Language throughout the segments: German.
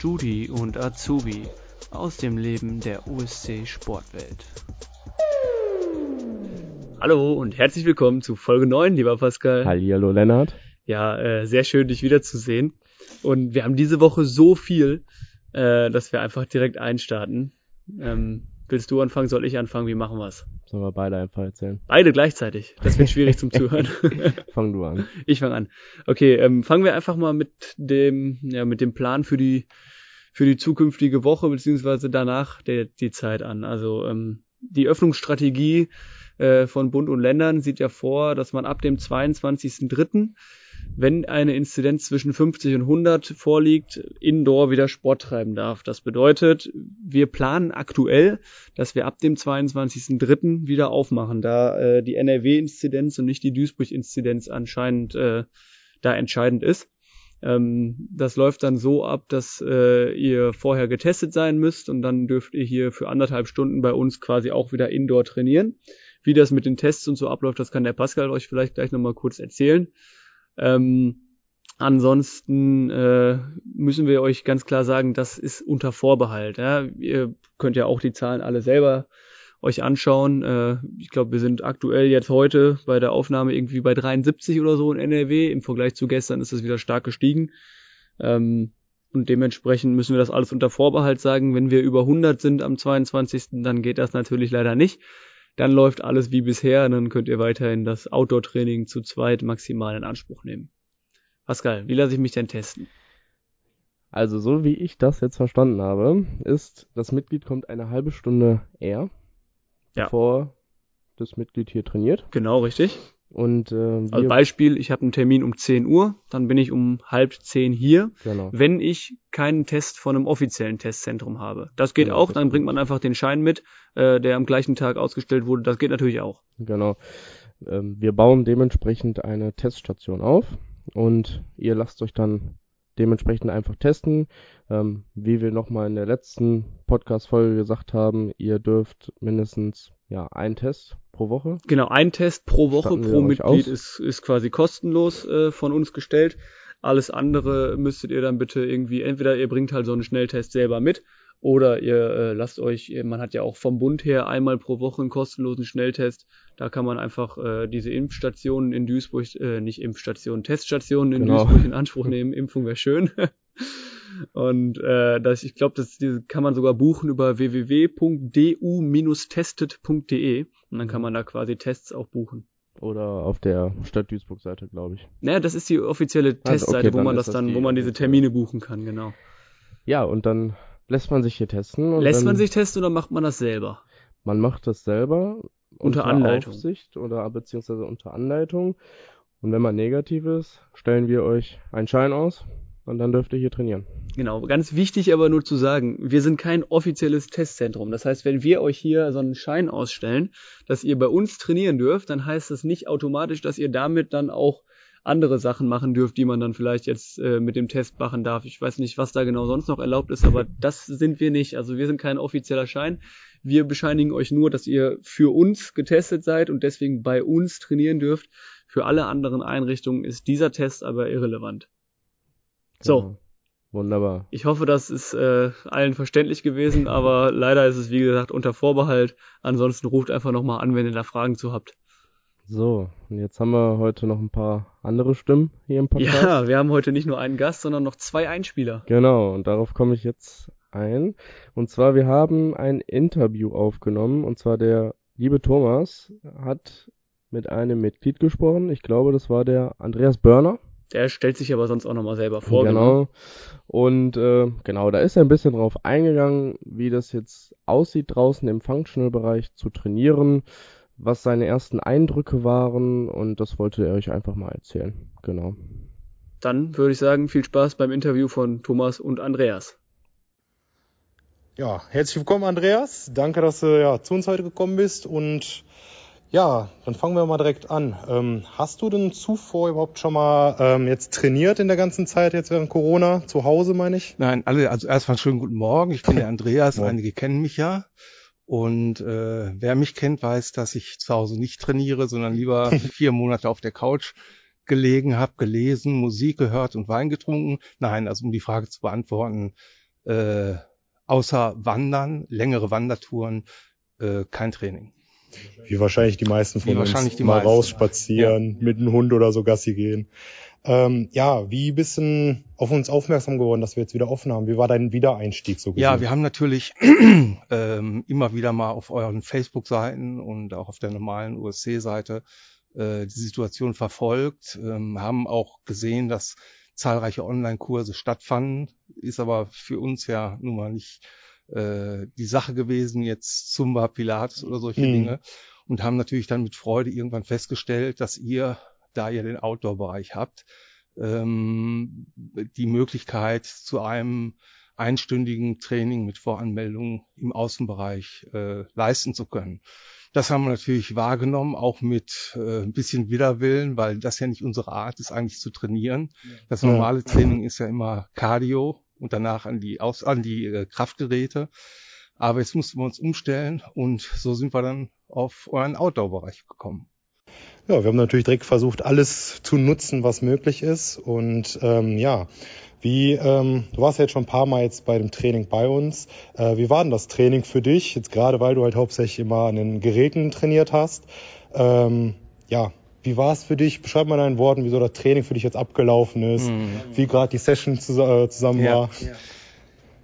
Studi und Azubi aus dem Leben der USC Sportwelt. Hallo und herzlich willkommen zu Folge 9, lieber Pascal. Hallihallo Lennart. Ja, äh, sehr schön, dich wiederzusehen. Und wir haben diese Woche so viel, äh, dass wir einfach direkt einstarten. Ähm, willst du anfangen, soll ich anfangen? Wie machen wir's? Sollen wir beide einfach erzählen? Beide gleichzeitig. Das wird schwierig zum Zuhören. Fang du an. Ich fange an. Okay, ähm, fangen wir einfach mal mit dem, ja, mit dem Plan für die für die zukünftige Woche beziehungsweise danach der, die Zeit an. Also ähm, die Öffnungsstrategie äh, von Bund und Ländern sieht ja vor, dass man ab dem 22.03., wenn eine Inzidenz zwischen 50 und 100 vorliegt, indoor wieder Sport treiben darf. Das bedeutet, wir planen aktuell, dass wir ab dem 22.03. wieder aufmachen, da äh, die NRW-Inzidenz und nicht die Duisburg-Inzidenz anscheinend äh, da entscheidend ist. Ähm, das läuft dann so ab, dass äh, ihr vorher getestet sein müsst und dann dürft ihr hier für anderthalb Stunden bei uns quasi auch wieder indoor trainieren. Wie das mit den Tests und so abläuft, das kann der Pascal euch vielleicht gleich nochmal kurz erzählen. Ähm, ansonsten äh, müssen wir euch ganz klar sagen, das ist unter Vorbehalt. Ja? Ihr könnt ja auch die Zahlen alle selber euch anschauen. Äh, ich glaube, wir sind aktuell jetzt heute bei der Aufnahme irgendwie bei 73 oder so in NRW. Im Vergleich zu gestern ist es wieder stark gestiegen. Ähm, und dementsprechend müssen wir das alles unter Vorbehalt sagen. Wenn wir über 100 sind am 22., dann geht das natürlich leider nicht. Dann läuft alles wie bisher und dann könnt ihr weiterhin das Outdoor-Training zu zweit maximal in Anspruch nehmen. Pascal, wie lasse ich mich denn testen? Also so wie ich das jetzt verstanden habe, ist, das Mitglied kommt eine halbe Stunde eher, Ja. bevor das Mitglied hier trainiert. Genau, richtig. Und äh, wir, Als Beispiel, ich habe einen Termin um 10 Uhr, dann bin ich um halb 10 hier, genau. wenn ich keinen Test von einem offiziellen Testzentrum habe. Das geht Genau, auch, dann bringt man einfach den Schein mit, äh, der am gleichen Tag ausgestellt wurde. Das geht natürlich auch. Genau. Ähm, wir bauen dementsprechend eine Teststation auf und ihr lasst euch dann dementsprechend einfach testen. Ähm, wie wir nochmal in der letzten Podcast-Folge gesagt haben, ihr dürft mindestens ja einen Test pro Woche. Genau, ein Test pro Woche pro Mitglied ist, ist quasi kostenlos äh, von uns gestellt. Alles andere müsstet ihr dann bitte irgendwie, entweder ihr bringt halt so einen Schnelltest selber mit oder ihr äh, lasst euch, man hat ja auch vom Bund her einmal pro Woche einen kostenlosen Schnelltest. Da kann man einfach äh, diese Impfstationen in Duisburg, äh, nicht Impfstationen, Teststationen in Genau. Duisburg in Anspruch nehmen. Impfung wäre schön. Und äh, das, ich glaube, das diese kann man sogar buchen über www.du-testet.de und dann kann man da quasi Tests auch buchen. Oder auf der Stadt Duisburg-Seite, glaube ich. Naja, das ist die offizielle Also, Testseite, okay, wo man das dann, wo man diese. Termine buchen kann, genau. Ja, und dann lässt man sich hier testen. Lässt man sich testen oder macht man das selber? Man macht das selber. Unter Anleitung. Aufsicht oder beziehungsweise unter Anleitung. Und wenn man negativ ist, stellen wir euch einen Schein aus und dann dürft ihr hier trainieren. Genau, ganz wichtig aber nur zu sagen, wir sind kein offizielles Testzentrum. Das heißt, wenn wir euch hier so einen Schein ausstellen, dass ihr bei uns trainieren dürft, dann heißt das nicht automatisch, dass ihr damit dann auch andere Sachen machen dürft, die man dann vielleicht jetzt äh, mit dem Test machen darf. Ich weiß nicht, was da genau sonst noch erlaubt ist, aber das sind wir nicht. Also wir sind kein offizieller Schein. Wir bescheinigen euch nur, dass ihr für uns getestet seid und deswegen bei uns trainieren dürft. Für alle anderen Einrichtungen ist dieser Test aber irrelevant. So, Genau. Wunderbar. ich hoffe, das ist äh, allen verständlich gewesen, aber leider ist es wie gesagt unter Vorbehalt. Ansonsten ruft einfach nochmal an, wenn ihr da Fragen zu habt. So, und jetzt haben wir heute noch ein paar andere Stimmen hier im Podcast. Ja, wir haben heute nicht nur einen Gast, sondern noch zwei Einspieler. Genau, und darauf komme ich jetzt ein. Und zwar, wir haben ein Interview aufgenommen, und zwar der liebe Thomas hat mit einem Mitglied gesprochen. Ich glaube, das war der Andreas Börner. Der stellt sich aber sonst auch nochmal selber vor. Genau. Und äh, genau, da ist er ein bisschen drauf eingegangen, wie das jetzt aussieht draußen im Functional-Bereich zu trainieren, was seine ersten Eindrücke waren und das wollte er euch einfach mal erzählen. Genau. Dann würde ich sagen, viel Spaß beim Interview von Thomas und Andreas. Ja, herzlich willkommen, Andreas. Danke, dass du ja, zu uns heute gekommen bist. Und ja, dann fangen wir mal direkt an. Ähm, hast du denn zuvor überhaupt schon mal ähm, jetzt trainiert in der ganzen Zeit, jetzt während Corona? Zu Hause, meine ich? Nein, alle, also erstmal schönen guten Morgen. Ich bin der Andreas, einige kennen mich ja. Und äh, wer mich kennt, weiß, dass ich zu Hause nicht trainiere, sondern lieber vier Monate auf der Couch gelegen habe, gelesen, Musik gehört und Wein getrunken. Nein, also um die Frage zu beantworten, äh, außer Wandern, längere Wandertouren, äh, kein Training. Wie wahrscheinlich die meisten von Wie uns wahrscheinlich die mal meisten. rausspazieren, mit einem Hund oder so Gassi gehen. Ähm, ja, wie bist du auf uns aufmerksam geworden, dass wir jetzt wieder offen haben? Wie war dein Wiedereinstieg so gesehen? Ja, wir haben natürlich ähm, immer wieder mal auf euren Facebook-Seiten und auch auf der normalen USC-Seite äh, die Situation verfolgt, ähm, haben auch gesehen, dass zahlreiche Online-Kurse stattfanden, ist aber für uns ja nun mal nicht äh, die Sache gewesen, jetzt Zumba, Pilates oder solche Mhm. Dinge und haben natürlich dann mit Freude irgendwann festgestellt, dass ihr, da ihr den Outdoor-Bereich habt, ähm, die Möglichkeit zu einem einstündigen Training mit Voranmeldung im Außenbereich äh, leisten zu können. Das haben wir natürlich wahrgenommen, auch mit äh, ein bisschen Widerwillen, weil das ja nicht unsere Art ist, eigentlich zu trainieren. Das normale Training ist ja immer Cardio und danach an die, Aus an die äh, Kraftgeräte. Aber jetzt mussten wir uns umstellen und so sind wir dann auf euren Outdoor-Bereich gekommen. Ja, wir haben natürlich direkt versucht, alles zu nutzen, was möglich ist. Und ähm, ja, wie, ähm, du warst ja jetzt schon ein paar Mal jetzt bei dem Training bei uns. Äh, wie war denn das Training für dich? Jetzt gerade, weil du halt hauptsächlich immer an den Geräten trainiert hast. Ähm, ja, wie war es für dich? Beschreib mal in deinen Worten, wie so das Training für dich jetzt abgelaufen ist, wie gerade die Session zus äh, zusammen Ja. war.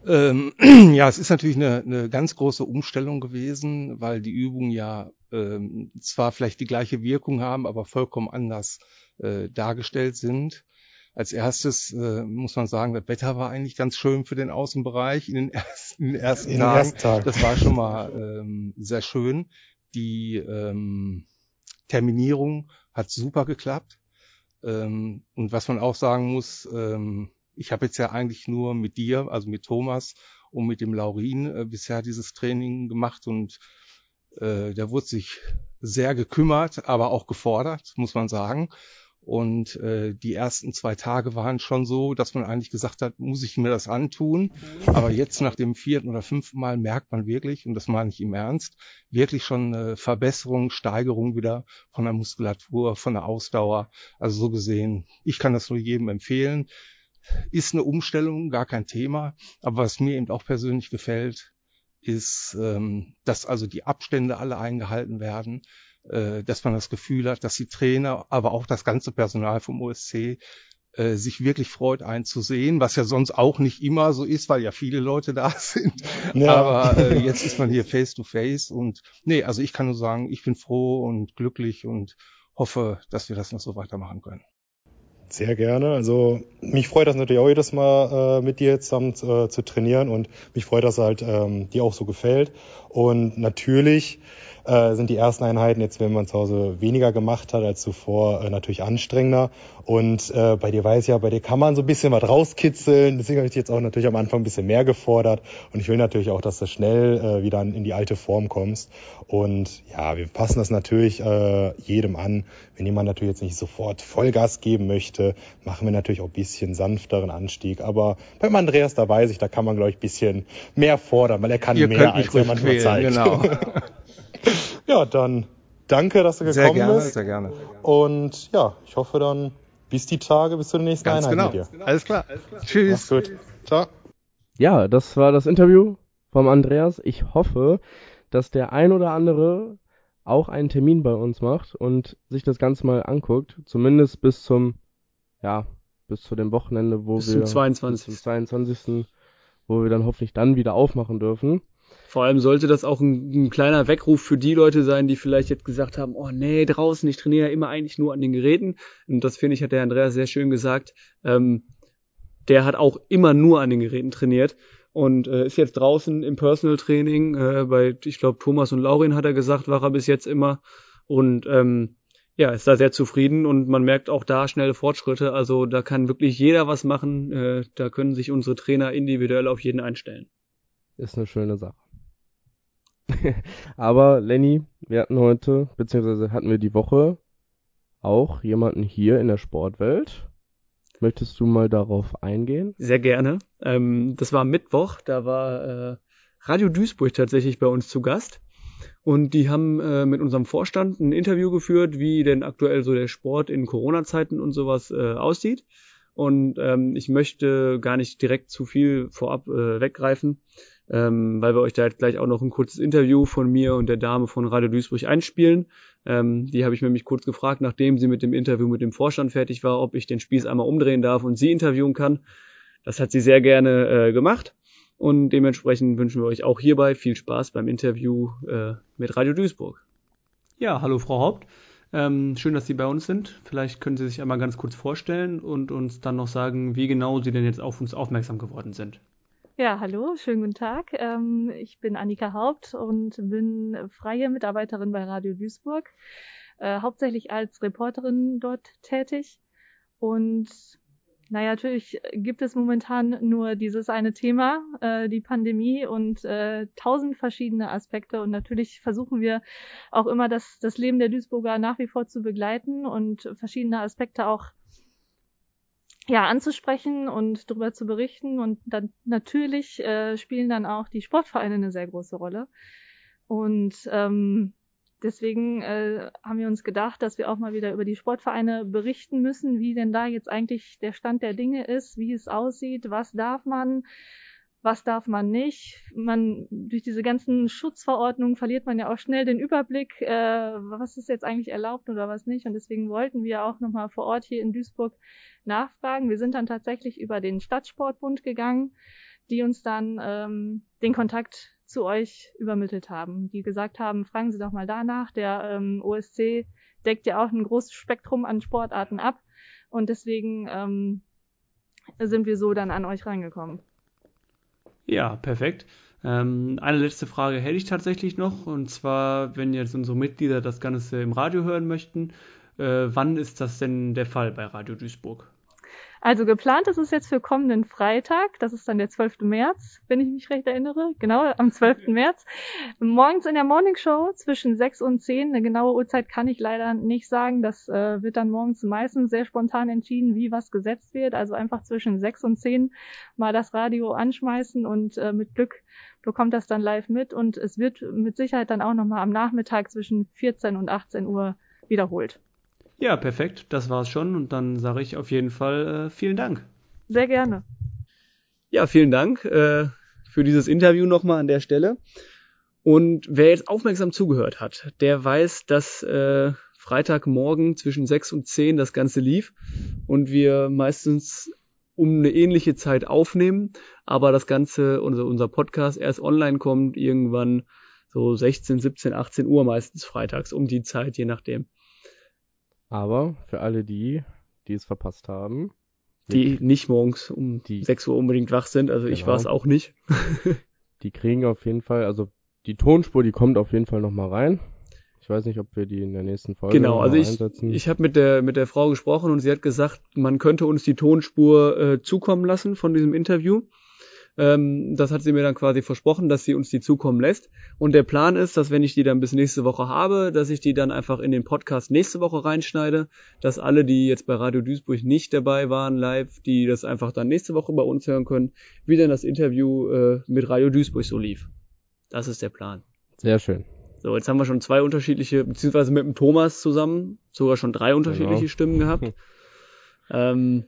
Ähm, ja, es ist natürlich eine, eine ganz große Umstellung gewesen, weil die Übungen ja ähm, zwar vielleicht die gleiche Wirkung haben, aber vollkommen anders äh, dargestellt sind. Als erstes äh, muss man sagen, das Wetter war eigentlich ganz schön für den Außenbereich in den ersten, in den ersten In den Tagen. ersten Tagen. Das war schon mal ähm, sehr schön. Die ähm, Terminierung hat super geklappt. Ähm, und was man auch sagen muss, ähm, ich habe jetzt ja eigentlich nur mit dir, also mit Thomas und mit dem Laurin äh, bisher dieses Training gemacht und äh, der wurde sich sehr gekümmert, aber auch gefordert, muss man sagen. Und äh, die ersten zwei Tage waren schon so, dass man eigentlich gesagt hat, muss ich mir das antun? Aber jetzt nach dem vierten oder fünften Mal merkt man wirklich, und das meine ich im Ernst, wirklich schon eine Verbesserung, Steigerung wieder von der Muskulatur, von der Ausdauer. Also so gesehen, ich kann das nur jedem empfehlen. Ist eine Umstellung, gar kein Thema. Aber was mir eben auch persönlich gefällt, ist, ähm, dass also die Abstände alle eingehalten werden, äh, dass man das Gefühl hat, dass die Trainer, aber auch das ganze Personal vom OSC äh, sich wirklich freut, einen zu sehen, was ja sonst auch nicht immer so ist, weil ja viele Leute da sind. Ja. Aber äh, jetzt ist man hier face to face und nee, also ich kann nur sagen, ich bin froh und glücklich und hoffe, dass wir das noch so weitermachen können. Sehr gerne. Also mich freut das natürlich auch jedes Mal äh, mit dir zusammen äh, zu trainieren und mich freut, dass halt ähm, dir auch so gefällt. Und natürlich äh, sind die ersten Einheiten jetzt, wenn man zu Hause weniger gemacht hat als zuvor, äh, natürlich anstrengender. Und äh, bei dir weiß ich ja, bei dir kann man so ein bisschen was rauskitzeln. Deswegen habe ich dich jetzt auch natürlich am Anfang ein bisschen mehr gefordert. Und ich will natürlich auch, dass du schnell äh, wieder in die alte Form kommst. Und ja, wir passen das natürlich äh, jedem an. Wenn jemand natürlich jetzt nicht sofort Vollgas geben möchte, machen wir natürlich auch ein bisschen sanfteren Anstieg. Aber beim Andreas, da weiß ich, da kann man, glaube ich, ein bisschen mehr fordern, weil er kann Ihr mehr, als er manchmal quälen, zeigt. genau. ja, dann danke, dass du gekommen Sehr gerne, bist. sehr gerne. Und ja, ich hoffe dann bis die Tage, bis zur nächsten Ganz Einheit genau. mit dir. Alles klar. Mach's Tschüss. gut. Ciao. Ja, das war das Interview vom Andreas. Ich hoffe, dass der ein oder andere auch einen Termin bei uns macht und sich das Ganze mal anguckt. Zumindest bis zum, ja, bis zu dem Wochenende, wo Bis wir zum 22. bis zum 22. wo wir dann hoffentlich dann wieder aufmachen dürfen. Vor allem sollte das auch ein, ein kleiner Weckruf für die Leute sein, die vielleicht jetzt gesagt haben, oh nee, draußen, ich trainiere ja immer eigentlich nur an den Geräten. Und das finde ich, hat der Andreas sehr schön gesagt. Ähm, der hat auch immer nur an den Geräten trainiert und äh, ist jetzt draußen im Personal Training. Äh, bei, ich glaube, Thomas und Laurin hat er gesagt, war er bis jetzt immer. Und ähm, ja, ist da sehr zufrieden und man merkt auch da schnelle Fortschritte. Also da kann wirklich jeder was machen. Äh, da können sich unsere Trainer individuell auf jeden einstellen. Ist eine schöne Sache. Aber Lenny, wir hatten heute, beziehungsweise hatten wir die Woche auch jemanden hier in der Sportwelt. Möchtest du mal darauf eingehen? Sehr gerne. Ähm, das war Mittwoch, da war äh, Radio Duisburg tatsächlich bei uns zu Gast. Und die haben äh, mit unserem Vorstand ein Interview geführt, wie denn aktuell so der Sport in Corona-Zeiten und sowas äh, aussieht. Und ähm, ich möchte gar nicht direkt zu viel vorab äh, weggreifen, ähm, weil wir euch da jetzt gleich auch noch ein kurzes Interview von mir und der Dame von Radio Duisburg einspielen. Ähm, die habe ich nämlich kurz gefragt, nachdem sie mit dem Interview mit dem Vorstand fertig war, ob ich den Spieß einmal umdrehen darf und sie interviewen kann. Das hat sie sehr gerne äh, gemacht. Und dementsprechend wünschen wir euch auch hierbei viel Spaß beim Interview äh, mit Radio Duisburg. Ja, hallo Frau Haupt. Ähm, schön, dass Sie bei uns sind. Vielleicht können Sie sich einmal ganz kurz vorstellen und uns dann noch sagen, wie genau Sie denn jetzt auf uns aufmerksam geworden sind. Ja, hallo, schönen guten Tag. Ähm, ich bin Annika Haupt und bin freie Mitarbeiterin bei Radio Duisburg, äh, hauptsächlich als Reporterin dort tätig und naja, natürlich gibt es momentan nur dieses eine Thema, äh, die Pandemie und äh, tausend verschiedene Aspekte. Und natürlich versuchen wir auch immer das, das Leben der Duisburger nach wie vor zu begleiten und verschiedene Aspekte auch ja, anzusprechen und darüber zu berichten. Und dann natürlich äh, spielen dann auch die Sportvereine eine sehr große Rolle. Und ähm, Deswegen äh, haben wir uns gedacht, dass wir auch mal wieder über die Sportvereine berichten müssen, wie denn da jetzt eigentlich der Stand der Dinge ist, wie es aussieht, was darf man, was darf man nicht. Man durch diese ganzen Schutzverordnungen verliert man ja auch schnell den Überblick, äh, was ist jetzt eigentlich erlaubt oder was nicht. Und deswegen wollten wir auch nochmal vor Ort hier in Duisburg nachfragen. Wir sind dann tatsächlich über den Stadtsportbund gegangen, die uns dann ähm, den Kontakt zu euch übermittelt haben, die gesagt haben, fragen Sie doch mal danach. Der ähm, OSC deckt ja auch ein großes Spektrum an Sportarten ab und deswegen ähm, sind wir so dann an euch reingekommen. Ja, perfekt. Ähm, eine letzte Frage hätte ich tatsächlich noch und zwar, wenn jetzt unsere Mitglieder das Ganze im Radio hören möchten, äh, wann ist das denn der Fall bei Radio Duisburg? Also geplant ist es jetzt für kommenden Freitag, das ist dann der 12. März, wenn ich mich recht erinnere, genau, am 12. März. Morgens in der Morning Show zwischen 6 und 10, eine genaue Uhrzeit kann ich leider nicht sagen, das äh, wird dann morgens meistens sehr spontan entschieden, wie was gesetzt wird, also einfach zwischen 6 und 10 mal das Radio anschmeißen und äh, mit Glück bekommt das dann live mit und es wird mit Sicherheit dann auch nochmal am Nachmittag zwischen 14 und 18 Uhr wiederholt. Ja, perfekt. Das war's schon. Und dann sage ich auf jeden Fall äh, vielen Dank. Sehr gerne. Ja, vielen Dank äh, für dieses Interview nochmal an der Stelle. Und wer jetzt aufmerksam zugehört hat, der weiß, dass äh, Freitagmorgen zwischen 6 und 10 das Ganze lief und wir meistens um eine ähnliche Zeit aufnehmen, aber das Ganze, unser, unser Podcast erst online kommt, irgendwann so 16, 17, 18 Uhr meistens freitags, um die Zeit, je nachdem. Aber für alle die, die es verpasst haben. Die nicht morgens um die, 6 Uhr unbedingt wach sind, also genau. ich war es auch nicht. die kriegen auf jeden Fall, also die Tonspur, die kommt auf jeden Fall nochmal rein. Ich weiß nicht, ob wir die in der nächsten Folge Genau, also ich, einsetzen. ich habe mit der, mit der Frau gesprochen und sie hat gesagt, man könnte uns die Tonspur äh, zukommen lassen von diesem Interview. Ähm, das hat sie mir dann quasi versprochen, dass sie uns die zukommen lässt. Und der Plan ist, dass wenn ich die dann bis nächste Woche habe, dass ich die dann einfach in den Podcast nächste Woche reinschneide, dass alle, die jetzt bei Radio Duisburg nicht dabei waren live, die das einfach dann nächste Woche bei uns hören können, wie denn das Interview äh, mit Radio Duisburg so lief. Das ist der Plan. Sehr schön. So, jetzt haben wir schon zwei unterschiedliche, beziehungsweise mit dem Thomas zusammen, sogar schon drei unterschiedliche genau. Stimmen gehabt. ähm,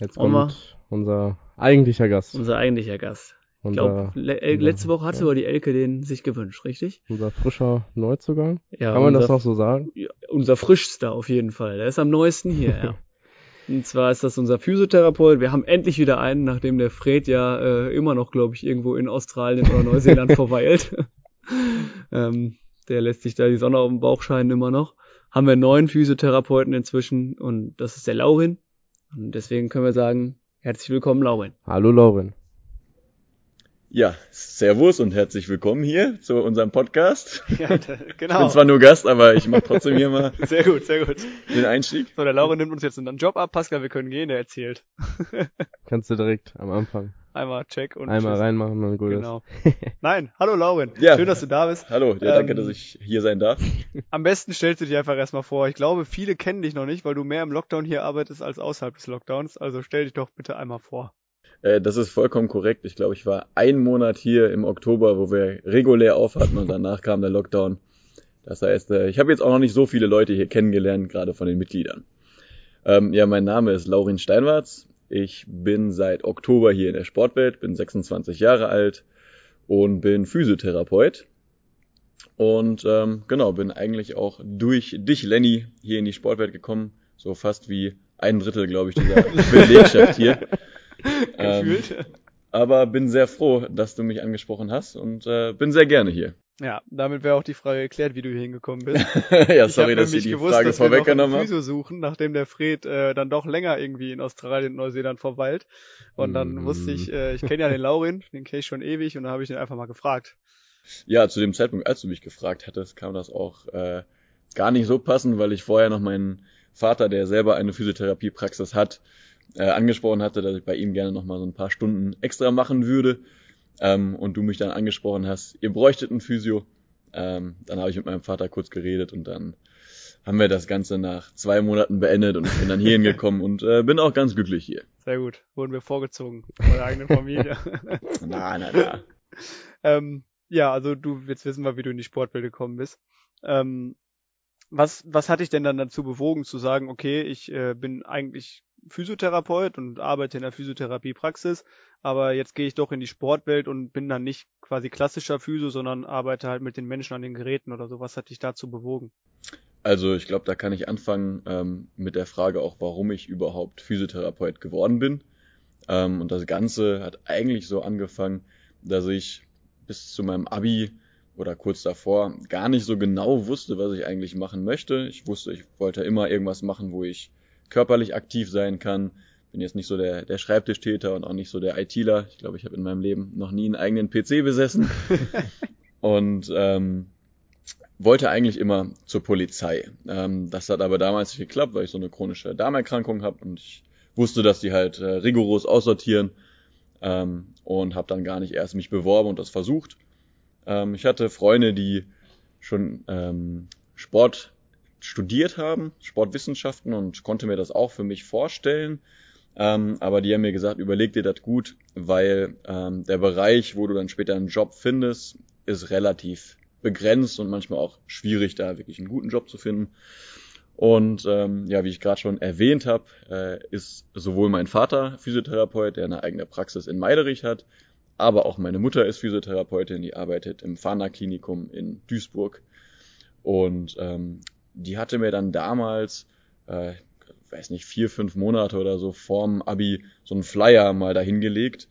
jetzt kommt unser eigentlicher Gast. Unser eigentlicher Gast. Ich glaube, le äh, letzte Woche hatte ja. aber die Elke den sich gewünscht, richtig? Unser frischer Neuzugang. Ja, Kann man unser, das noch so sagen? Ja, unser frischster auf jeden Fall. Der ist am neuesten hier, ja. Und zwar ist das unser Physiotherapeut. Wir haben endlich wieder einen, nachdem der Fred ja äh, immer noch, glaube ich, irgendwo in Australien oder Neuseeland verweilt. ähm, der lässt sich da die Sonne auf dem Bauch scheinen immer noch. Haben wir neuen Physiotherapeuten inzwischen und das ist der Laurin. Und deswegen können wir sagen, Herzlich willkommen, Lauren. Hallo, Lauren. Ja, Servus und herzlich willkommen hier zu unserem Podcast. Ja, genau. Ich bin zwar nur Gast, aber ich mache trotzdem hier mal sehr gut, sehr gut. den Einstieg. So, der Lauren nimmt uns jetzt unseren Job ab. Pascal, wir können gehen, der erzählt. Kannst du direkt am Anfang. Einmal check und einmal tschüss. reinmachen und gut genau. Nein, hallo Lauren. Ja. Schön, dass du da bist. Hallo, ja, danke, ähm, dass ich hier sein darf. Am besten stellst du dich einfach erstmal vor. Ich glaube, viele kennen dich noch nicht, weil du mehr im Lockdown hier arbeitest als außerhalb des Lockdowns. Also stell dich doch bitte einmal vor. Äh, das ist vollkommen korrekt. Ich glaube, ich war einen Monat hier im Oktober, wo wir regulär auf hatten und danach kam der Lockdown. Das heißt, äh, ich habe jetzt auch noch nicht so viele Leute hier kennengelernt, gerade von den Mitgliedern. Ähm, ja, mein Name ist Laurin Steinwarz. Ich bin seit Oktober hier in der Sportwelt, bin 26 Jahre alt und bin Physiotherapeut. Und ähm, genau, bin eigentlich auch durch dich, Lenny, hier in die Sportwelt gekommen. So fast wie ein Drittel, glaube ich, dieser Belegschaft hier. ähm, aber bin sehr froh, dass du mich angesprochen hast und äh, bin sehr gerne hier. Ja, damit wäre auch die Frage geklärt, wie du hier hingekommen bist. ja, sorry, dass ich die gewusst, Frage vorweggenommen habe. Suchen, nachdem der Fred äh, dann doch länger irgendwie in Australien und Neuseeland verweilt. Und dann mm. wusste ich, äh, ich kenne ja den Laurin, den kenne ich schon ewig und dann habe ich den einfach mal gefragt. Ja, zu dem Zeitpunkt, als du mich gefragt hattest, kam das auch äh, gar nicht so passen, weil ich vorher noch meinen Vater, der selber eine Physiotherapiepraxis hat, äh, angesprochen hatte, dass ich bei ihm gerne noch mal so ein paar Stunden extra machen würde ähm, und du mich dann angesprochen hast, ihr bräuchtet ein Physio. Ähm, dann habe ich mit meinem Vater kurz geredet und dann haben wir das Ganze nach zwei Monaten beendet und ich bin dann hier hingekommen und äh, bin auch ganz glücklich hier. Sehr gut. Wurden wir vorgezogen von der eigenen Familie. na, na, na. ähm, ja, also du, jetzt wissen wir, wie du in die Sportwelt gekommen bist. Ähm, was, was hat dich denn dann dazu bewogen zu sagen, okay, ich äh, bin eigentlich Physiotherapeut und arbeite in der Physiotherapiepraxis, aber jetzt gehe ich doch in die Sportwelt und bin dann nicht quasi klassischer Physio, sondern arbeite halt mit den Menschen an den Geräten oder so. Was hat dich dazu bewogen? Also ich glaube, da kann ich anfangen ähm, mit der Frage auch, warum ich überhaupt Physiotherapeut geworden bin. Ähm, und das Ganze hat eigentlich so angefangen, dass ich bis zu meinem Abi oder kurz davor gar nicht so genau wusste, was ich eigentlich machen möchte. Ich wusste, ich wollte immer irgendwas machen, wo ich körperlich aktiv sein kann. Bin jetzt nicht so der, der Schreibtischtäter und auch nicht so der ITler. Ich glaube, ich habe in meinem Leben noch nie einen eigenen PC besessen. und ähm, wollte eigentlich immer zur Polizei. Ähm, das hat aber damals nicht geklappt, weil ich so eine chronische Darmerkrankung habe und ich wusste, dass die halt äh, rigoros aussortieren ähm, und habe dann gar nicht erst mich beworben und das versucht. Ähm, ich hatte Freunde, die schon ähm, Sport studiert haben, Sportwissenschaften und konnte mir das auch für mich vorstellen. Ähm, aber die haben mir gesagt, überleg dir das gut, weil ähm, der Bereich, wo du dann später einen Job findest, ist relativ begrenzt und manchmal auch schwierig, da wirklich einen guten Job zu finden. Und ähm, ja, wie ich gerade schon erwähnt habe, äh, ist sowohl mein Vater Physiotherapeut, der eine eigene Praxis in Meiderich hat, aber auch meine Mutter ist Physiotherapeutin, die arbeitet im Fana Klinikum in Duisburg. Und ähm, die hatte mir dann damals, äh, weiß nicht, vier, fünf Monate oder so vorm Abi so einen Flyer mal dahingelegt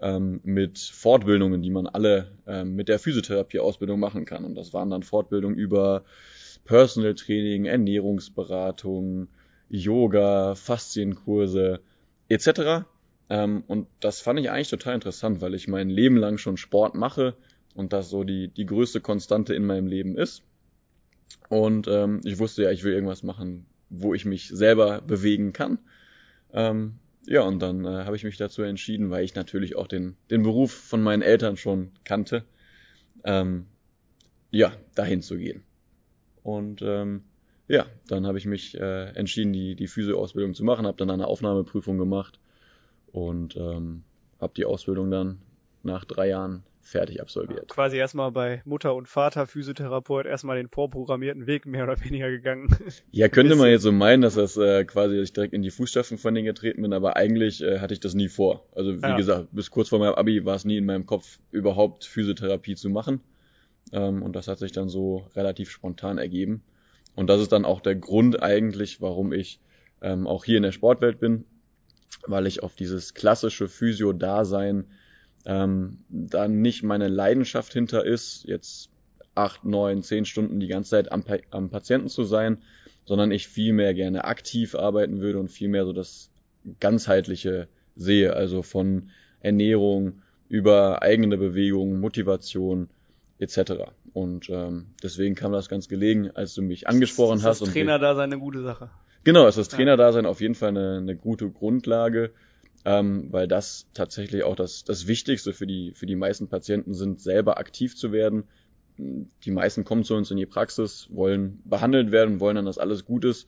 ähm, mit Fortbildungen, die man alle ähm, mit der Physiotherapie-Ausbildung machen kann. Und das waren dann Fortbildungen über Personal Training, Ernährungsberatung, Yoga, Faszienkurse etc. Ähm, und das fand ich eigentlich total interessant, weil ich mein Leben lang schon Sport mache und das so die, die größte Konstante in meinem Leben ist. Und ähm, ich wusste ja, ich will irgendwas machen, wo ich mich selber bewegen kann. Ähm, ja, und dann äh, habe ich mich dazu entschieden, weil ich natürlich auch den, den Beruf von meinen Eltern schon kannte, ähm, ja, dahin zu gehen. Und ähm, ja, dann habe ich mich äh, entschieden, die, die Physio-Ausbildung zu machen, habe dann eine Aufnahmeprüfung gemacht und ähm, habe die Ausbildung dann nach drei Jahren fertig absolviert. Quasi erstmal bei Mutter und Vater Physiotherapeut erstmal den vorprogrammierten Weg mehr oder weniger gegangen. Ja, könnte man jetzt so meinen, dass das äh, quasi dass ich direkt in die Fußstapfen von denen getreten bin, aber eigentlich äh, hatte ich das nie vor. Also wie ja. gesagt, bis kurz vor meinem Abi war es nie in meinem Kopf, überhaupt Physiotherapie zu machen. Ähm, und das hat sich dann so relativ spontan ergeben. Und das ist dann auch der Grund eigentlich, warum ich ähm, auch hier in der Sportwelt bin, weil ich auf dieses klassische Physio-Dasein ähm, da nicht meine Leidenschaft hinter ist, jetzt acht, neun, zehn Stunden die ganze Zeit am, am Patienten zu sein, sondern ich viel mehr gerne aktiv arbeiten würde und viel mehr so das ganzheitliche sehe, also von Ernährung über eigene Bewegung, Motivation etc. Und ähm, deswegen kam das ganz gelegen, als du mich angesprochen ist hast. Das Trainer da eine gute Sache. Genau, ist das Trainer-Dasein auf jeden Fall eine, eine gute Grundlage ähm, weil das tatsächlich auch das, das Wichtigste für die, für die meisten Patienten sind, selber aktiv zu werden. Die meisten kommen zu uns in die Praxis, wollen behandelt werden, wollen dann, dass alles gut ist.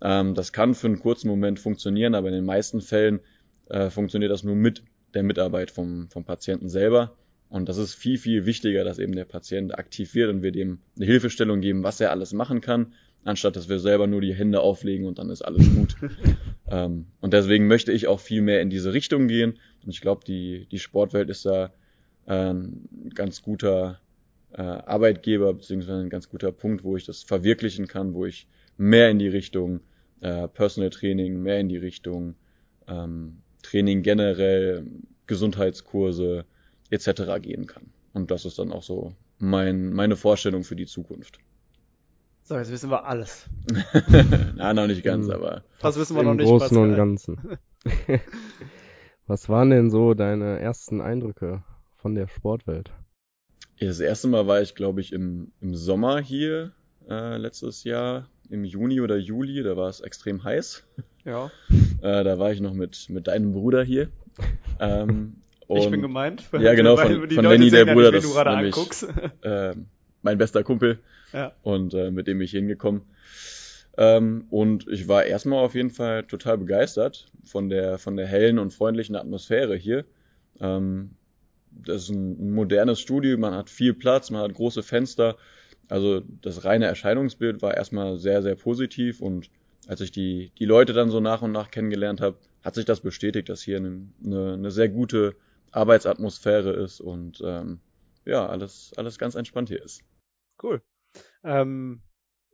Ähm, das kann für einen kurzen Moment funktionieren, aber in den meisten Fällen äh, funktioniert das nur mit der Mitarbeit vom, vom Patienten selber. Und das ist viel, viel wichtiger, dass eben der Patient aktiv wird und wir dem eine Hilfestellung geben, was er alles machen kann anstatt dass wir selber nur die Hände auflegen und dann ist alles gut. ähm, und deswegen möchte ich auch viel mehr in diese Richtung gehen. Und ich glaube, die, die Sportwelt ist da ein ganz guter äh, Arbeitgeber, beziehungsweise ein ganz guter Punkt, wo ich das verwirklichen kann, wo ich mehr in die Richtung äh, Personal Training, mehr in die Richtung ähm, Training generell, Gesundheitskurse etc. gehen kann. Und das ist dann auch so mein, meine Vorstellung für die Zukunft. So, jetzt wissen wir alles. Na, noch nicht ganz, aber. Was wissen wir Im noch nicht? Großen und? Ganzen. Was waren denn so deine ersten Eindrücke von der Sportwelt? Ja, Das erste Mal war ich, glaube ich, im, im Sommer hier äh, letztes Jahr, im Juni oder Juli, da war es extrem heiß. Ja, Äh, da war ich noch mit, mit deinem Bruder hier. Ähm, ich und, bin gemeint. Ja, genau, von- von Lenny, der Bruder, nicht, das du gerade nämlich- anguckst. äh, mein bester Kumpel ja. und äh, mit dem bin ich hingekommen. Ähm, und ich war erstmal auf jeden Fall total begeistert von der, von der hellen und freundlichen Atmosphäre hier. Ähm, das ist ein modernes Studio, man hat viel Platz, man hat große Fenster. Also das reine Erscheinungsbild war erstmal sehr, sehr positiv und als ich die, die Leute dann so nach und nach kennengelernt habe, hat sich das bestätigt, dass hier eine, eine, eine sehr gute Arbeitsatmosphäre ist und ähm, ja, alles, alles ganz entspannt hier ist. Cool. Ähm,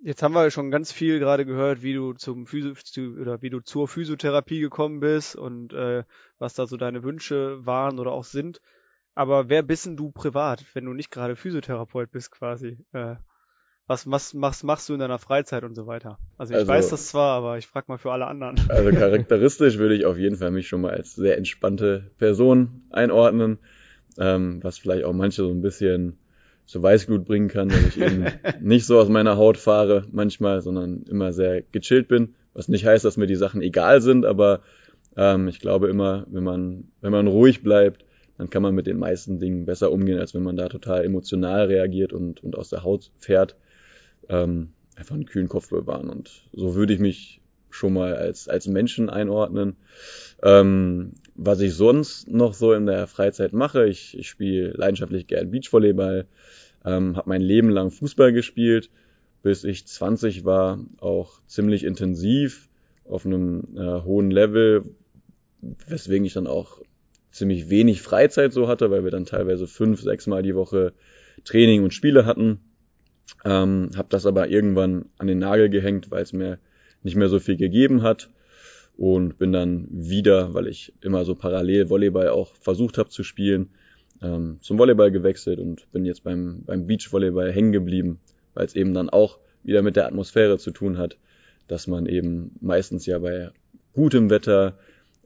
jetzt haben wir schon ganz viel gerade gehört, wie du zum Physio zu, oder wie du zur Physiotherapie gekommen bist und äh, was da so deine Wünsche waren oder auch sind. Aber wer bist denn du privat, wenn du nicht gerade Physiotherapeut bist quasi? Äh, was, was machst, machst du in deiner Freizeit und so weiter? Also ich Also- weiß das zwar, aber ich frag mal für alle anderen. Also charakteristisch würde ich auf jeden Fall mich schon mal als sehr entspannte Person einordnen, ähm, was vielleicht auch manche so ein bisschen zu Weißglut bringen kann, dass ich eben nicht so aus meiner Haut fahre manchmal, sondern immer sehr gechillt bin, was nicht heißt, dass mir die Sachen egal sind, aber ähm, ich glaube immer, wenn man, wenn man ruhig bleibt, dann kann man mit den meisten Dingen besser umgehen, als wenn man da total emotional reagiert und, und aus der Haut fährt. Ähm, einfach einen kühlen Kopf bewahren. Und so würde ich mich schon mal als, als Menschen einordnen. Ähm, was ich sonst noch so in der Freizeit mache, ich, ich spiele leidenschaftlich gern Beachvolleyball, ähm, habe mein Leben lang Fußball gespielt, bis ich 20 war, auch ziemlich intensiv auf einem äh, hohen Level, weswegen ich dann auch ziemlich wenig Freizeit so hatte, weil wir dann teilweise fünf, sechs Mal die Woche Training und Spiele hatten. Ähm, habe das aber irgendwann an den Nagel gehängt, weil es mir nicht mehr so viel gegeben hat. Und bin dann wieder, weil ich immer so parallel Volleyball auch versucht habe zu spielen, ähm, zum Volleyball gewechselt und bin jetzt beim, beim Beachvolleyball hängen geblieben, weil es eben dann auch wieder mit der Atmosphäre zu tun hat, dass man eben meistens ja bei gutem Wetter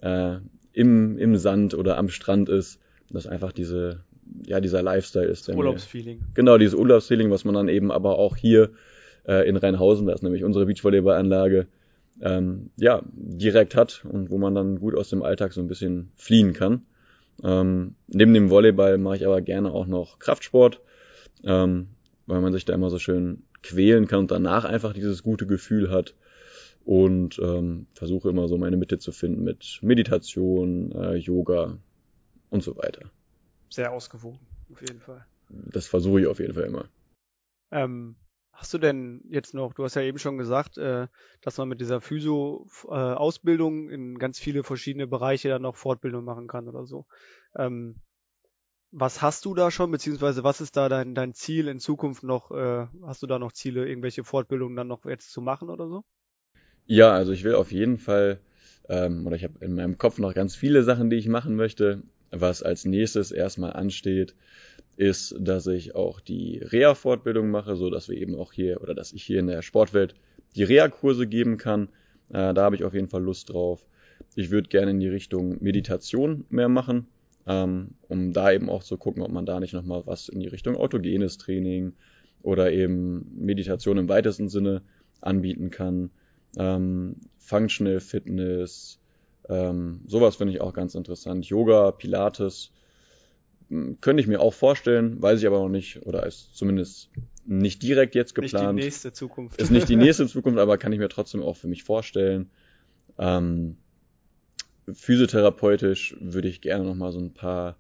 äh, im, im Sand oder am Strand ist, dass einfach diese, ja, dieser Lifestyle ist. Urlaubsfeeling. Genau, dieses Urlaubsfeeling, was man dann eben aber auch hier äh, in Rheinhausen, da ist nämlich unsere Beachvolleyballanlage, ähm, ja, direkt hat und wo man dann gut aus dem Alltag so ein bisschen fliehen kann. Ähm, neben dem Volleyball mache ich aber gerne auch noch Kraftsport, ähm, weil man sich da immer so schön quälen kann und danach einfach dieses gute Gefühl hat und ähm, versuche immer so meine Mitte zu finden mit Meditation, äh, Yoga und so weiter. Sehr ausgewogen, auf jeden Fall. Das versuche ich auf jeden Fall immer. Ähm, hast du denn jetzt noch, du hast ja eben schon gesagt, äh, dass man mit dieser Physio-Ausbildung in ganz viele verschiedene Bereiche dann noch Fortbildung machen kann oder so. Ähm, was hast du da schon, beziehungsweise was ist da dein, dein Ziel in Zukunft noch? Äh, hast du da noch Ziele, irgendwelche Fortbildungen dann noch jetzt zu machen oder so? Ja, also ich will auf jeden Fall, ähm, oder ich habe in meinem Kopf noch ganz viele Sachen, die ich machen möchte. Was als nächstes erstmal ansteht, ist, dass ich auch die Reha-Fortbildung mache, so dass wir eben auch hier oder dass ich hier in der Sportwelt die Reha-Kurse geben kann. Äh, da habe ich auf jeden Fall Lust drauf. Ich würde gerne in die Richtung Meditation mehr machen, ähm, um da eben auch zu gucken, ob man da nicht nochmal was in die Richtung autogenes Training oder eben Meditation im weitesten Sinne anbieten kann. Ähm, Functional Fitness, ähm, sowas finde ich auch ganz interessant. Yoga, Pilates, m, könnte ich mir auch vorstellen, weiß ich aber noch nicht, oder ist zumindest nicht direkt jetzt geplant. Nicht die nächste Zukunft. Ist nicht die nächste Zukunft, aber kann ich mir trotzdem auch für mich vorstellen. Ähm, physiotherapeutisch würde ich gerne noch mal so ein paar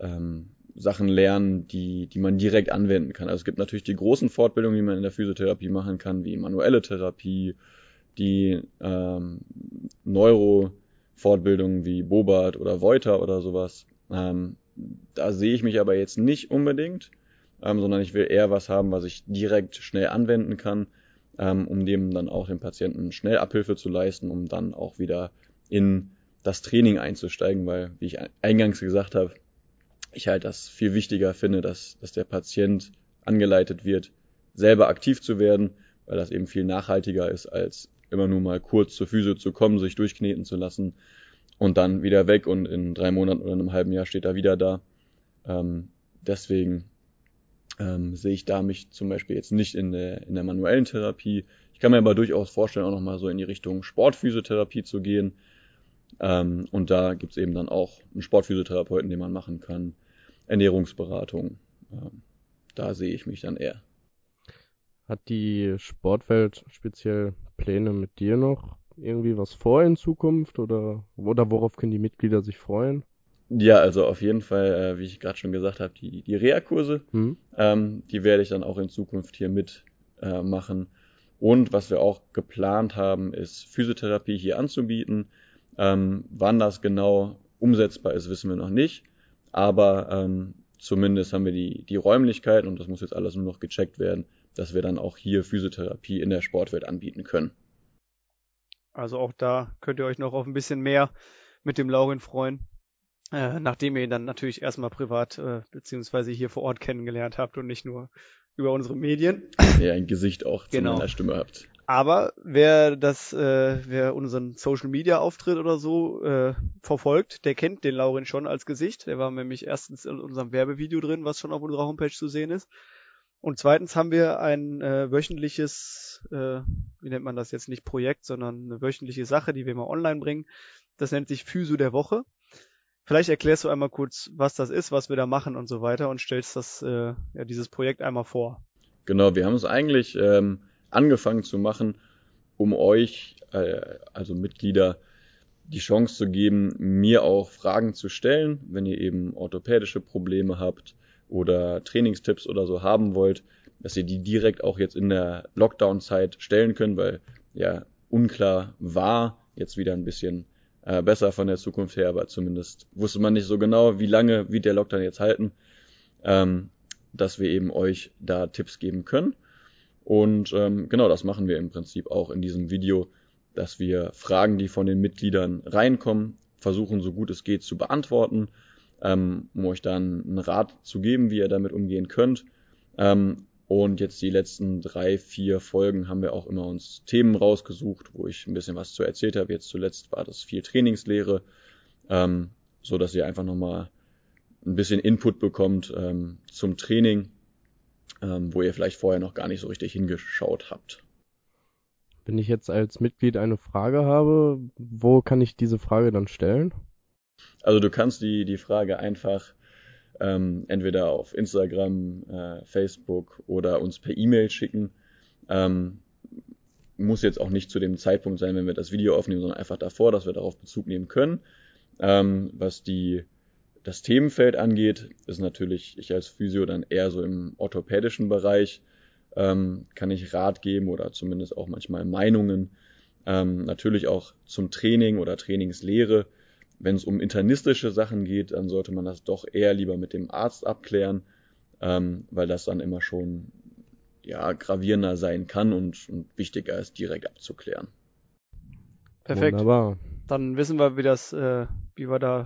ähm, Sachen lernen, die, die man direkt anwenden kann. Also es gibt natürlich die großen Fortbildungen, die man in der Physiotherapie machen kann, wie manuelle Therapie, die ähm, Neuro-Fortbildungen wie Bobart oder Voiter oder sowas. Ähm, da sehe ich mich aber jetzt nicht unbedingt, ähm, sondern ich will eher was haben, was ich direkt schnell anwenden kann, ähm, um dem dann auch dem Patienten schnell Abhilfe zu leisten, um dann auch wieder in das Training einzusteigen, weil, wie ich eingangs gesagt habe, ich halt das viel wichtiger finde, dass, dass der Patient angeleitet wird, selber aktiv zu werden, weil das eben viel nachhaltiger ist, als immer nur mal kurz zur Physio zu kommen, sich durchkneten zu lassen und dann wieder weg und in drei Monaten oder einem halben Jahr steht er wieder da. Ähm, deswegen ähm, sehe ich da mich zum Beispiel jetzt nicht in der, in der manuellen Therapie. Ich kann mir aber durchaus vorstellen, auch nochmal so in die Richtung Sportphysiotherapie zu gehen, ähm, und da gibt's eben dann auch einen Sportphysiotherapeuten, den man machen kann, Ernährungsberatung. Ähm, da sehe ich mich dann eher. Hat die Sportwelt speziell Pläne mit dir noch? Irgendwie was vor in Zukunft oder, oder worauf können die Mitglieder sich freuen? Ja, also auf jeden Fall, äh, wie ich gerade schon gesagt habe, die, die Reha-Kurse, hm. ähm, die werde ich dann auch in Zukunft hier mit äh. Und was wir auch geplant haben, ist Physiotherapie hier anzubieten. Ähm, wann das genau umsetzbar ist, wissen wir noch nicht. Aber ähm, zumindest haben wir die, die Räumlichkeit und das muss jetzt alles nur noch gecheckt werden, dass wir dann auch hier Physiotherapie in der Sportwelt anbieten können. Also auch da könnt ihr euch noch auf ein bisschen mehr mit dem Laurin freuen. Äh, nachdem ihr ihn dann natürlich erstmal privat äh, beziehungsweise hier vor Ort kennengelernt habt und nicht nur über unsere Medien. Ja, ein Gesicht auch genau. zu meiner Stimme habt. Aber wer das, äh, wer unseren Social Media Auftritt oder so äh, verfolgt, der kennt den Laurin schon als Gesicht. Der war nämlich erstens in unserem Werbevideo drin, was schon auf unserer Homepage zu sehen ist. Und zweitens haben wir ein äh, wöchentliches, äh, wie nennt man das jetzt nicht Projekt, sondern eine wöchentliche Sache, die wir mal online bringen. Das nennt sich Physio der Woche. Vielleicht erklärst du einmal kurz, was das ist, was wir da machen und so weiter und stellst das, äh, ja, dieses Projekt einmal vor. Genau, wir haben es eigentlich ähm, angefangen zu machen, um euch, äh, also Mitglieder, die Chance zu geben, mir auch Fragen zu stellen, wenn ihr eben orthopädische Probleme habt oder Trainingstipps oder so haben wollt, dass ihr die direkt auch jetzt in der Lockdown-Zeit stellen könnt, weil ja unklar war, jetzt wieder ein bisschen äh, besser von der Zukunft her, aber zumindest wusste man nicht so genau, wie lange wird der Lockdown jetzt halten, ähm, dass wir eben euch da Tipps geben können. Und ähm, genau das machen wir im Prinzip auch in diesem Video, dass wir Fragen, die von den Mitgliedern reinkommen, versuchen so gut es geht zu beantworten, ähm, um euch dann einen Rat zu geben, wie ihr damit umgehen könnt. Ähm, und jetzt die letzten drei, vier Folgen haben wir auch immer uns Themen rausgesucht, wo ich ein bisschen was zu erzählt habe. Jetzt zuletzt war das viel Trainingslehre, ähm, so dass ihr einfach nochmal ein bisschen Input bekommt ähm, zum Training ähm, wo ihr vielleicht vorher noch gar nicht so richtig hingeschaut habt. Wenn ich jetzt als Mitglied eine Frage habe, wo kann ich diese Frage dann stellen? Also du kannst die, die Frage einfach ähm, entweder auf Instagram, äh, Facebook oder uns per E-Mail schicken. Ähm, muss jetzt auch nicht zu dem Zeitpunkt sein, wenn wir das Video aufnehmen, sondern einfach davor, dass wir darauf Bezug nehmen können. Ähm, was die das Themenfeld angeht, ist natürlich ich als Physio dann eher so im orthopädischen Bereich, ähm, kann ich Rat geben oder zumindest auch manchmal Meinungen. Ähm, natürlich auch zum Training oder Trainingslehre. Wenn es um internistische Sachen geht, dann sollte man das doch eher lieber mit dem Arzt abklären, ähm, weil das dann immer schon ja, gravierender sein kann und, und wichtiger ist, direkt abzuklären. Perfekt. Wunderbar. Dann wissen wir, wie das, äh, wie wir da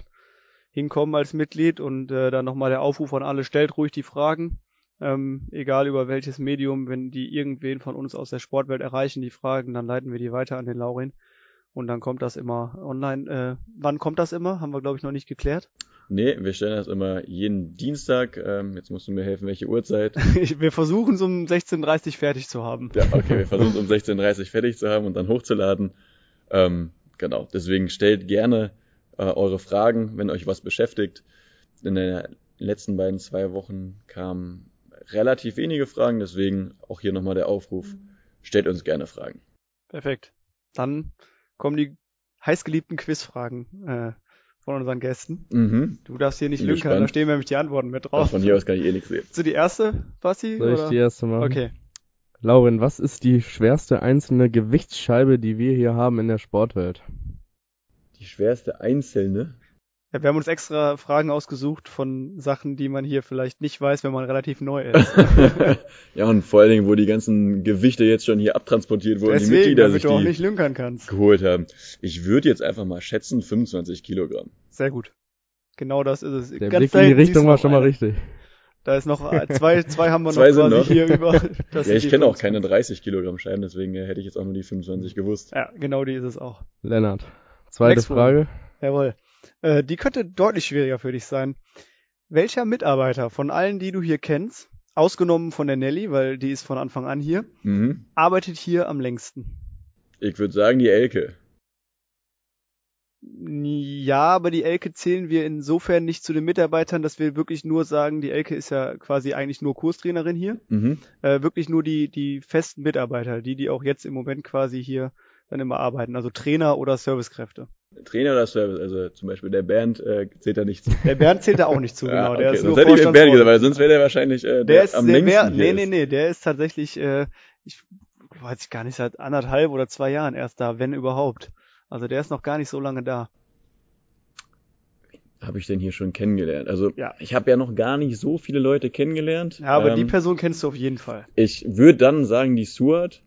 hinkommen als Mitglied und äh, dann nochmal der Aufruf an alle, stellt ruhig die Fragen. Ähm, egal über welches Medium, wenn die irgendwen von uns aus der Sportwelt erreichen, die Fragen, dann leiten wir die weiter an den Laurin. Und dann kommt das immer online. Äh, wann kommt das immer? Haben wir, glaube ich, noch nicht geklärt. Nee, wir stellen das immer jeden Dienstag. Ähm, jetzt musst du mir helfen, welche Uhrzeit. wir versuchen es um 16.30 Uhr fertig zu haben. Ja, okay, wir versuchen es um 16.30 Uhr fertig zu haben und dann hochzuladen. Ähm, genau, deswegen stellt gerne äh, eure Fragen, wenn euch was beschäftigt. In den letzten beiden zwei Wochen kamen relativ wenige Fragen, deswegen auch hier nochmal der Aufruf, stellt uns gerne Fragen. Perfekt. Dann kommen die heißgeliebten Quizfragen äh, von unseren Gästen. Mhm. Du darfst hier nicht lünkern, da stehen nämlich die Antworten mit Ach, drauf. von hier aus kann ich eh nichts sehen. Bist du die erste, Basti? Soll ich oder? die erste machen? Okay. Lauren, was ist die schwerste einzelne Gewichtsscheibe, die wir hier haben in der Sportwelt? Die schwerste einzelne. Ja, wir haben uns extra Fragen ausgesucht von Sachen, die man hier vielleicht nicht weiß, wenn man relativ neu ist. ja, und vor allen Dingen, wo die ganzen Gewichte jetzt schon hier abtransportiert wurden, die Deswegen, Mitglieder damit sich du auch die nicht lünkern kannst. geholt haben. Ich würde jetzt einfach mal schätzen 25 Kilogramm. Sehr gut. Genau das ist es. Der Ganz Blick in die Richtung war noch schon mal eine. richtig. Da ist noch zwei, zwei haben wir noch Zwei sind quasi noch. hier über. Das ja, sind ich die kenne auch 25. keine 30 Kilogramm Scheiben, deswegen äh, hätte ich jetzt auch nur die 25 gewusst. Ja, genau die ist es auch. Lennart, zweite Next one. Frage. Jawohl. Äh, die könnte deutlich schwieriger für dich sein. Welcher Mitarbeiter von allen, die du hier kennst, ausgenommen von der Nelly, weil die ist von Anfang an hier, Mhm. arbeitet hier am längsten? Ich würde sagen, die Elke. Ja, aber die Elke zählen wir insofern nicht zu den Mitarbeitern, dass wir wirklich nur sagen, die Elke ist ja quasi eigentlich nur Kurstrainerin hier. Mhm. Äh, wirklich nur die, die festen Mitarbeiter, die, die auch jetzt im Moment quasi hier dann immer arbeiten, also Trainer oder Servicekräfte. Trainer oder Service, also zum Beispiel der Bernd äh, zählt da nicht zu. Der Bernd zählt da auch nicht zu, Ja, genau. Der okay. ist nur sonst hätte ich den Bernd gesagt, weil sonst wäre der wahrscheinlich äh, der, Der ist am der längsten mehr, hier nee, ist. nee, nee, der ist tatsächlich, äh, ich weiß ich gar nicht, seit anderthalb oder zwei Jahren erst da, wenn überhaupt. Also der ist noch gar nicht so lange da. Habe ich denn hier schon kennengelernt? Also Ja. ich habe ja noch gar nicht so viele Leute kennengelernt. Ja, aber die Ähm, Person kennst du auf jeden Fall. Ich würde dann sagen die Stuart,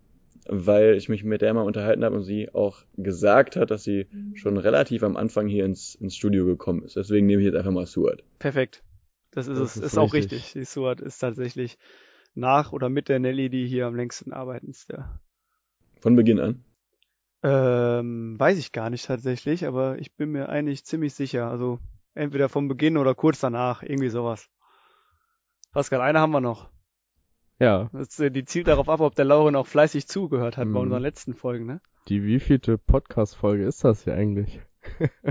weil ich mich mit der mal unterhalten habe und sie auch gesagt hat, dass sie schon relativ am Anfang hier ins, ins Studio gekommen ist. Deswegen nehme ich jetzt einfach mal Stuart. Perfekt. Das ist Das es, ist ist, auch richtig. richtig. Die Stuart ist tatsächlich nach oder mit der Nelly, die hier am längsten arbeiten. Ist der. Von Beginn an. Ähm, weiß ich gar nicht tatsächlich, aber ich bin mir eigentlich ziemlich sicher. Also entweder vom Beginn oder kurz danach, irgendwie sowas. Pascal, eine haben wir noch. Ja, Das, äh, die zielt darauf ab, ob der Lauren auch fleißig zugehört hat bei Mhm. unseren letzten Folgen, ne? die wievielte Podcast-Folge ist das hier eigentlich?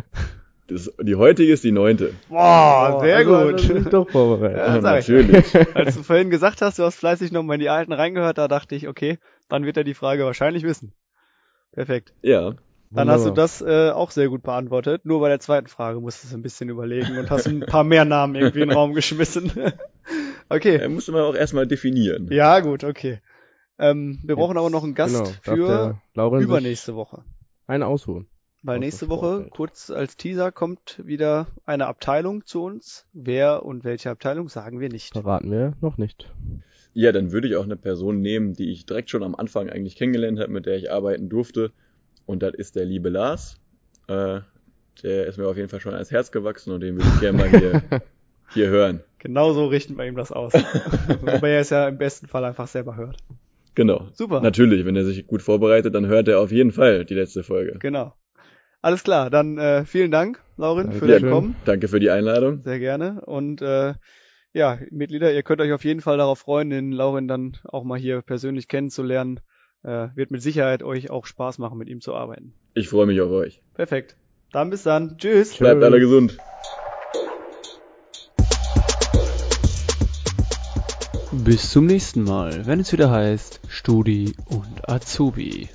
Das, die heutige ist die neunte. Boah, sehr also, gut. Also, bin ich doch vorbereitet. Ja, ich. natürlich. Als du vorhin gesagt hast, du hast fleißig nochmal in die alten reingehört, da dachte ich, okay, dann wird er die Frage wahrscheinlich wissen. Perfekt. ja. Dann hast du das äh, auch sehr gut beantwortet. Nur bei der zweiten Frage musstest du ein bisschen überlegen und hast ein paar mehr Namen irgendwie in den Raum geschmissen. okay. Er musste man auch erstmal definieren. Ja, gut, okay. Ähm, wir brauchen Jetzt, aber noch einen Gast genau, für übernächste Woche. Einen ausruhen. Weil nächste Woche, kurz als Teaser, kommt wieder eine Abteilung zu uns. Wer und welche Abteilung sagen wir nicht. Verraten wir noch nicht. Ja, dann würde ich auch eine Person nehmen, die ich direkt schon am Anfang eigentlich kennengelernt habe, mit der ich arbeiten durfte. Und das ist der liebe Lars. Äh, der ist mir auf jeden Fall schon ans Herz gewachsen und den würde ich gerne mal hier, hier hören. Genauso richten wir ihm das aus. Wobei er es ja im besten Fall einfach selber hört. Genau. Super. Natürlich, wenn er sich gut vorbereitet, dann hört er auf jeden Fall die letzte Folge. Genau. Alles klar, dann äh, vielen Dank, Laurin, für Dankeschön. dein Kommen. Danke für die Einladung. Sehr gerne. Und äh, ja, Mitglieder, ihr könnt euch auf jeden Fall darauf freuen, den Laurin dann auch mal hier persönlich kennenzulernen. Äh, wird mit Sicherheit euch auch Spaß machen, mit ihm zu arbeiten. Ich freue mich auf euch. Perfekt. Dann bis dann. Tschüss. Bleibt alle gesund. Bis zum nächsten Mal, wenn es wieder heißt Studi und Azubi.